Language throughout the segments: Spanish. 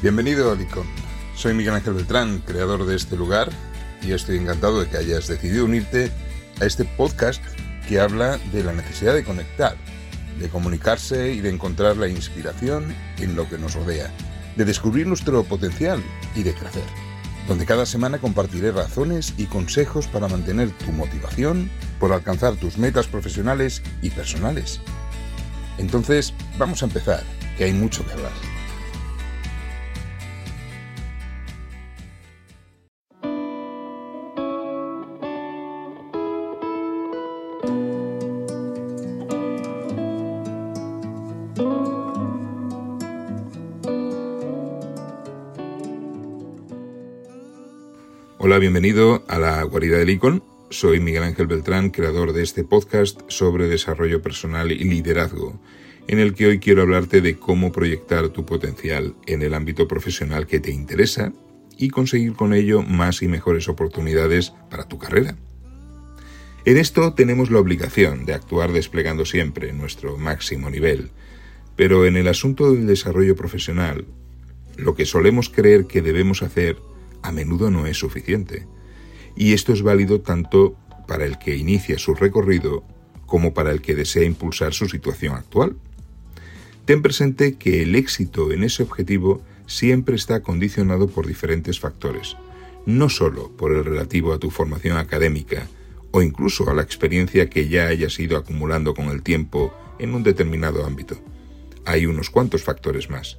Bienvenido a Licon. Soy Miguel Ángel Beltrán, creador de este lugar, y estoy encantado de que hayas decidido unirte a este podcast que habla de la necesidad de conectar, de comunicarse y de encontrar la inspiración en lo que nos rodea, de descubrir nuestro potencial y de crecer, donde cada semana compartiré razones y consejos para mantener tu motivación por alcanzar tus metas profesionales y personales. Entonces, vamos a empezar, que hay mucho que hablar. Hola, bienvenido a la guarida del Icon. Soy Miguel Ángel Beltrán, creador de este podcast sobre desarrollo personal y liderazgo, en el que hoy quiero hablarte de cómo proyectar tu potencial en el ámbito profesional que te interesa y conseguir con ello más y mejores oportunidades para tu carrera. En esto tenemos la obligación de actuar desplegando siempre nuestro máximo nivel, pero en el asunto del desarrollo profesional, lo que solemos creer que debemos hacer a menudo no es suficiente. Y esto es válido tanto para el que inicia su recorrido como para el que desea impulsar su situación actual. Ten presente que el éxito en ese objetivo siempre está condicionado por diferentes factores, no solo por el relativo a tu formación académica o incluso a la experiencia que ya hayas ido acumulando con el tiempo en un determinado ámbito. Hay unos cuantos factores más.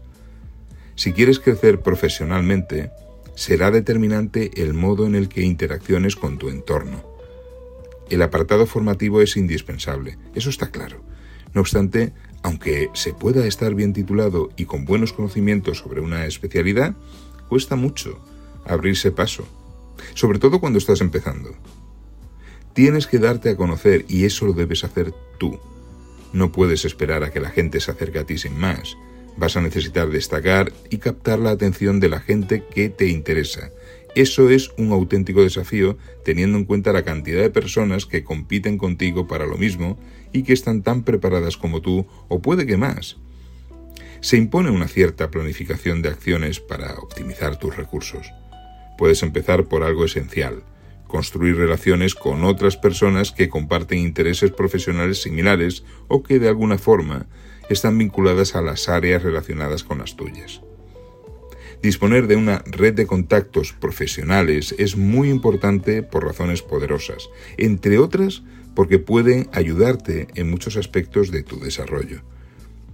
Si quieres crecer profesionalmente, será determinante el modo en el que interacciones con tu entorno. El apartado formativo es indispensable, eso está claro. No obstante, aunque se pueda estar bien titulado y con buenos conocimientos sobre una especialidad, cuesta mucho abrirse paso, sobre todo cuando estás empezando. Tienes que darte a conocer y eso lo debes hacer tú. No puedes esperar a que la gente se acerque a ti sin más. Vas a necesitar destacar y captar la atención de la gente que te interesa. Eso es un auténtico desafío teniendo en cuenta la cantidad de personas que compiten contigo para lo mismo y que están tan preparadas como tú o puede que más. Se impone una cierta planificación de acciones para optimizar tus recursos. Puedes empezar por algo esencial, construir relaciones con otras personas que comparten intereses profesionales similares o que de alguna forma están vinculadas a las áreas relacionadas con las tuyas. Disponer de una red de contactos profesionales es muy importante por razones poderosas, entre otras porque pueden ayudarte en muchos aspectos de tu desarrollo.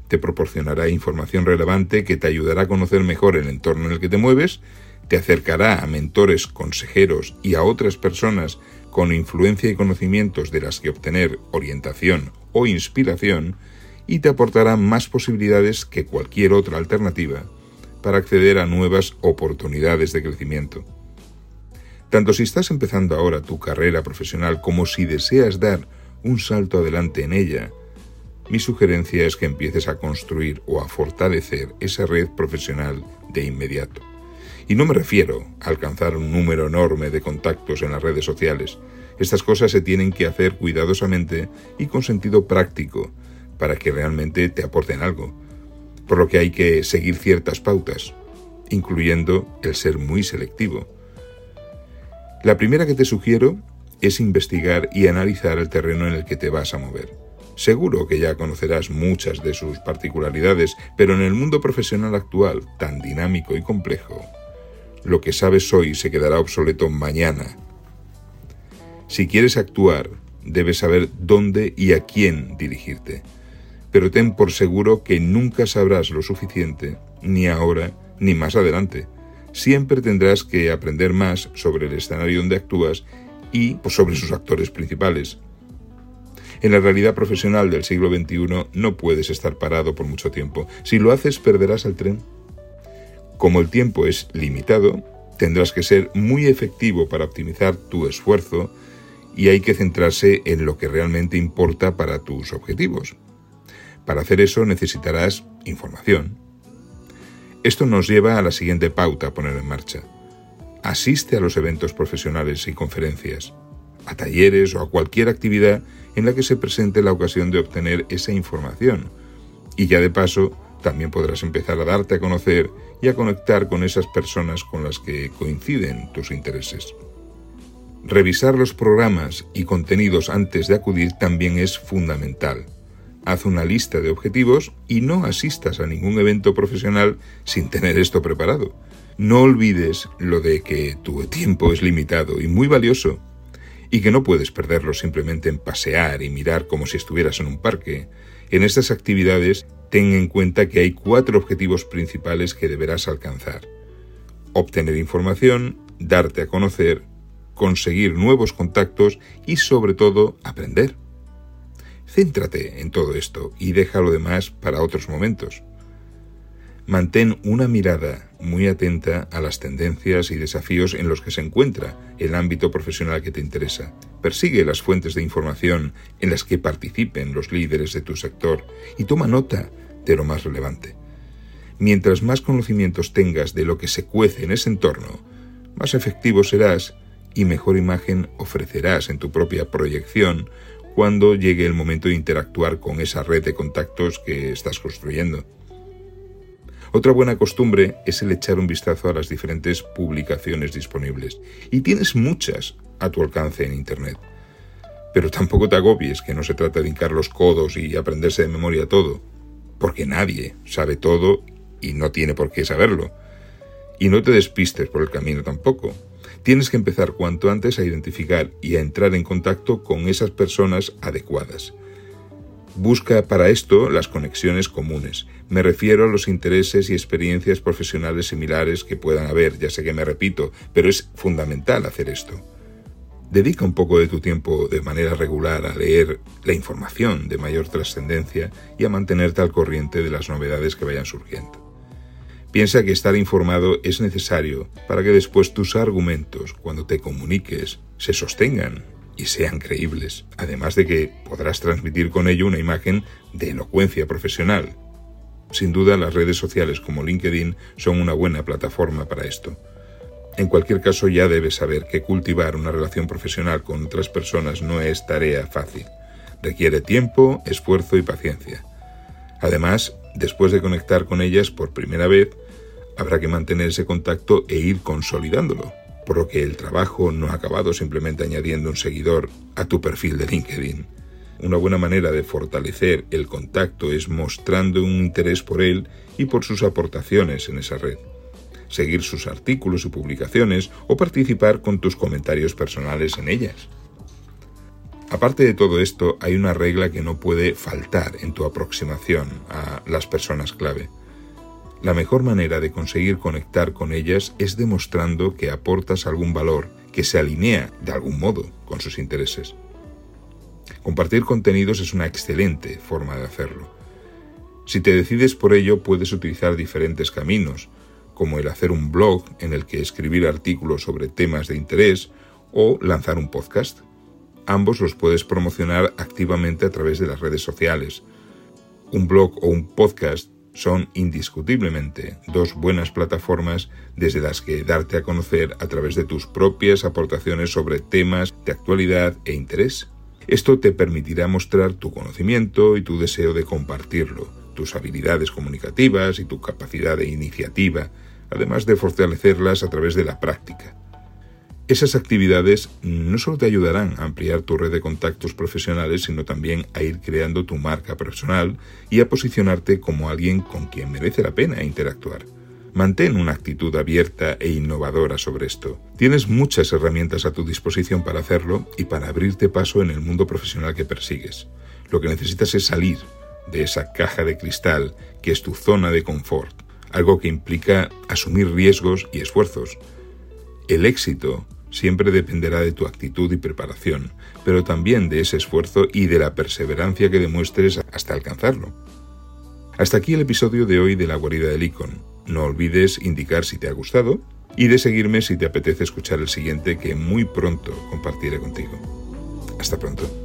Te proporcionará información relevante que te ayudará a conocer mejor el entorno en el que te mueves, te acercará a mentores, consejeros y a otras personas con influencia y conocimientos de las que obtener orientación o inspiración, y te aportará más posibilidades que cualquier otra alternativa para acceder a nuevas oportunidades de crecimiento. Tanto si estás empezando ahora tu carrera profesional como si deseas dar un salto adelante en ella, mi sugerencia es que empieces a construir o a fortalecer esa red profesional de inmediato. Y no me refiero a alcanzar un número enorme de contactos en las redes sociales. Estas cosas se tienen que hacer cuidadosamente y con sentido práctico para que realmente te aporten algo. Por lo que hay que seguir ciertas pautas, incluyendo el ser muy selectivo. La primera que te sugiero es investigar y analizar el terreno en el que te vas a mover. Seguro que ya conocerás muchas de sus particularidades, pero en el mundo profesional actual, tan dinámico y complejo, lo que sabes hoy se quedará obsoleto mañana. Si quieres actuar, debes saber dónde y a quién dirigirte, pero ten por seguro que nunca sabrás lo suficiente, ni ahora ni más adelante. Siempre tendrás que aprender más sobre el escenario donde actúas y sobre sus actores principales, en la realidad profesional del siglo XXI no puedes estar parado por mucho tiempo. Si lo haces, perderás el tren. Como el tiempo es limitado, tendrás que ser muy efectivo para optimizar tu esfuerzo y hay que centrarse en lo que realmente importa para tus objetivos. Para hacer eso necesitarás información. Esto nos lleva a la siguiente pauta a poner en marcha. Asiste a los eventos profesionales y conferencias, a talleres o a cualquier actividad en la que se presente la ocasión de obtener esa información. Y ya de paso, también podrás empezar a darte a conocer y a conectar con esas personas con las que coinciden tus intereses. Revisar los programas y contenidos antes de acudir también es fundamental. Haz una lista de objetivos y no asistas a ningún evento profesional sin tener esto preparado. No olvides lo de que tu tiempo es limitado y muy valioso y que no puedes perderlo simplemente en pasear y mirar como si estuvieras en un parque. En estas actividades ten en cuenta que hay cuatro objetivos principales que deberás alcanzar. Obtener información, darte a conocer, conseguir nuevos contactos y sobre todo aprender. Céntrate en todo esto y deja lo demás para otros momentos. Mantén una mirada muy atenta a las tendencias y desafíos en los que se encuentra el ámbito profesional que te interesa. Persigue las fuentes de información en las que participen los líderes de tu sector y toma nota de lo más relevante. Mientras más conocimientos tengas de lo que se cuece en ese entorno, más efectivo serás y mejor imagen ofrecerás en tu propia proyección cuando llegue el momento de interactuar con esa red de contactos que estás construyendo. Otra buena costumbre es el echar un vistazo a las diferentes publicaciones disponibles. Y tienes muchas a tu alcance en Internet. Pero tampoco te agobies que no se trata de hincar los codos y aprenderse de memoria todo, porque nadie sabe todo y no tiene por qué saberlo. Y no te despistes por el camino tampoco. Tienes que empezar cuanto antes a identificar y a entrar en contacto con esas personas adecuadas. Busca para esto las conexiones comunes. Me refiero a los intereses y experiencias profesionales similares que puedan haber. Ya sé que me repito, pero es fundamental hacer esto. Dedica un poco de tu tiempo de manera regular a leer la información de mayor trascendencia y a mantenerte al corriente de las novedades que vayan surgiendo. Piensa que estar informado es necesario para que después tus argumentos, cuando te comuniques, se sostengan y sean creíbles, además de que podrás transmitir con ello una imagen de elocuencia profesional. Sin duda las redes sociales como LinkedIn son una buena plataforma para esto. En cualquier caso ya debes saber que cultivar una relación profesional con otras personas no es tarea fácil. Requiere tiempo, esfuerzo y paciencia. Además, después de conectar con ellas por primera vez, habrá que mantener ese contacto e ir consolidándolo por lo que el trabajo no ha acabado simplemente añadiendo un seguidor a tu perfil de LinkedIn. Una buena manera de fortalecer el contacto es mostrando un interés por él y por sus aportaciones en esa red. Seguir sus artículos y publicaciones o participar con tus comentarios personales en ellas. Aparte de todo esto, hay una regla que no puede faltar en tu aproximación a las personas clave. La mejor manera de conseguir conectar con ellas es demostrando que aportas algún valor que se alinea de algún modo con sus intereses. Compartir contenidos es una excelente forma de hacerlo. Si te decides por ello, puedes utilizar diferentes caminos. como el hacer un blog en el que escribir artículos sobre temas de interés o lanzar un podcast. Ambos los puedes promocionar activamente a través de las redes sociales. Un blog o un podcast son indiscutiblemente dos buenas plataformas desde las que darte a conocer a través de tus propias aportaciones sobre temas de actualidad e interés. Esto te permitirá mostrar tu conocimiento y tu deseo de compartirlo, tus habilidades comunicativas y tu capacidad de iniciativa, además de fortalecerlas a través de la práctica. Esas actividades no solo te ayudarán a ampliar tu red de contactos profesionales, sino también a ir creando tu marca personal y a posicionarte como alguien con quien merece la pena interactuar. Mantén una actitud abierta e innovadora sobre esto. Tienes muchas herramientas a tu disposición para hacerlo y para abrirte paso en el mundo profesional que persigues. Lo que necesitas es salir de esa caja de cristal que es tu zona de confort, algo que implica asumir riesgos y esfuerzos. El éxito siempre dependerá de tu actitud y preparación, pero también de ese esfuerzo y de la perseverancia que demuestres hasta alcanzarlo. Hasta aquí el episodio de hoy de la guarida del icon. No olvides indicar si te ha gustado y de seguirme si te apetece escuchar el siguiente que muy pronto compartiré contigo. Hasta pronto.